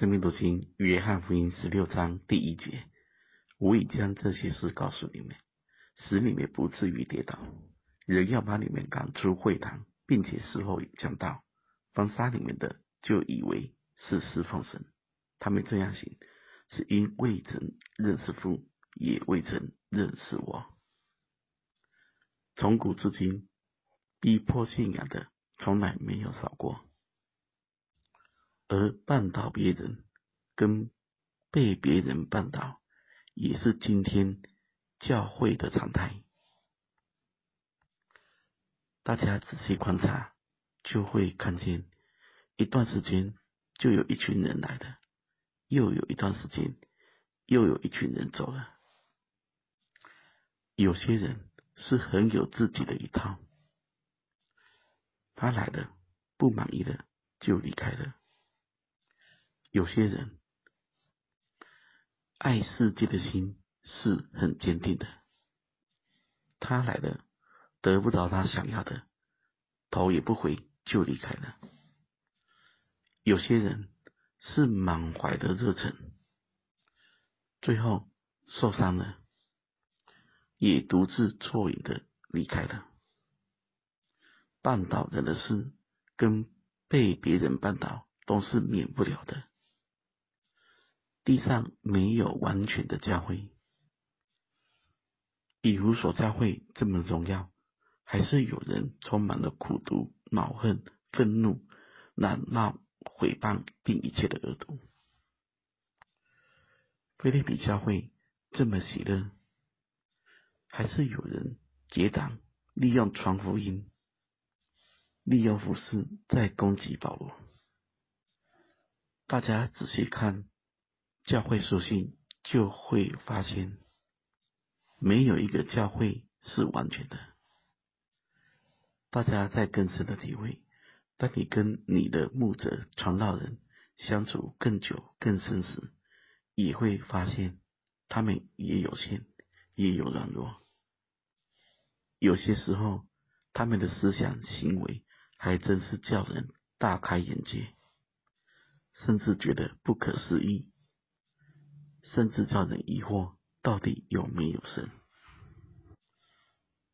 生命读经，约翰福音十六章第一节：我已将这些事告诉你们，使你们不至于跌倒。人要把你们赶出会堂，并且事后讲道，凡杀你们的，就以为是事奉神。他们这样行，是因未曾认识父，也未曾认识我。从古至今，逼迫信仰的从来没有少过。而绊倒别人跟被别人绊倒，也是今天教会的常态。大家仔细观察，就会看见，一段时间就有一群人来了，又有一段时间又有一群人走了。有些人是很有自己的一套，他来了，不满意了，就离开了。有些人爱世界的心是很坚定的，他来了，得不到他想要的，头也不回就离开了。有些人是满怀的热忱，最后受伤了，也独自啜饮的离开了。绊倒人的事跟被别人绊倒都是免不了的。地上没有完全的教会，以弗所教会这么荣耀，还是有人充满了苦毒、恼恨、愤怒、嚷闹、毁谤，并一切的恶毒。腓立比教会这么喜乐，还是有人结党，利用传福音、利用服事在攻击保罗。大家仔细看。教会属性就会发现，没有一个教会是完全的。大家在更深的体会，当你跟你的牧者、传道人相处更久、更深时，也会发现他们也有限，也有软弱。有些时候，他们的思想行为还真是叫人大开眼界，甚至觉得不可思议。甚至叫人疑惑，到底有没有神？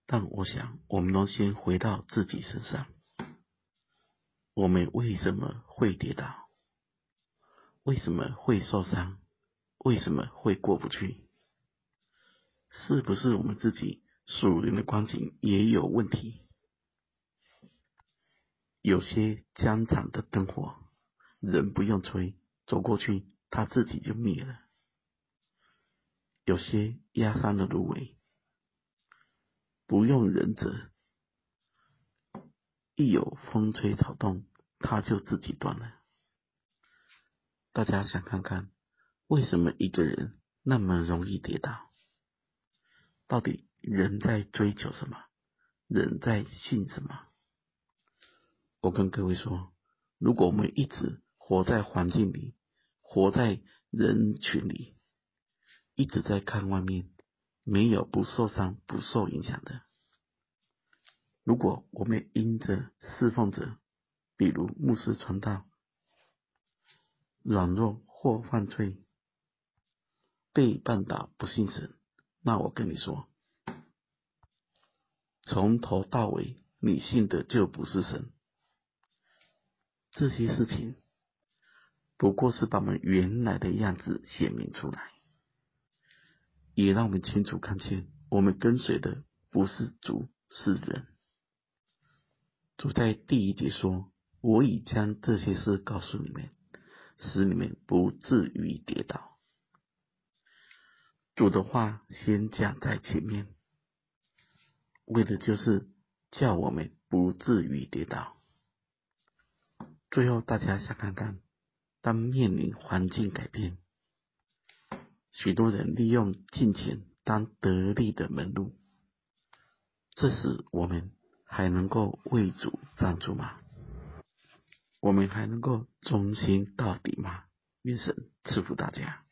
但我想，我们都先回到自己身上。我们为什么会跌倒？为什么会受伤？为什么会过不去？是不是我们自己属灵的光景也有问题？有些疆场的灯火，人不用吹，走过去，它自己就灭了。有些压伤的芦苇，不用人折，一有风吹草动，它就自己断了。大家想看看，为什么一个人那么容易跌倒？到底人在追求什么？人在信什么？我跟各位说，如果我们一直活在环境里，活在人群里。一直在看外面，没有不受伤、不受影响的。如果我们因着侍奉者，比如牧师传道，软弱或犯罪，被绊倒不信神，那我跟你说，从头到尾你信的就不是神。这些事情不过是把我们原来的样子显明出来。也让我们清楚看见，我们跟随的不是主，是人。主在第一节说：“我已将这些事告诉你们，使你们不至于跌倒。”主的话先讲在前面，为的就是叫我们不至于跌倒。最后，大家想看看，当面临环境改变。许多人利用金钱当得利的门路，这时我们还能够为主站住吗？我们还能够忠心到底吗？愿神赐福大家。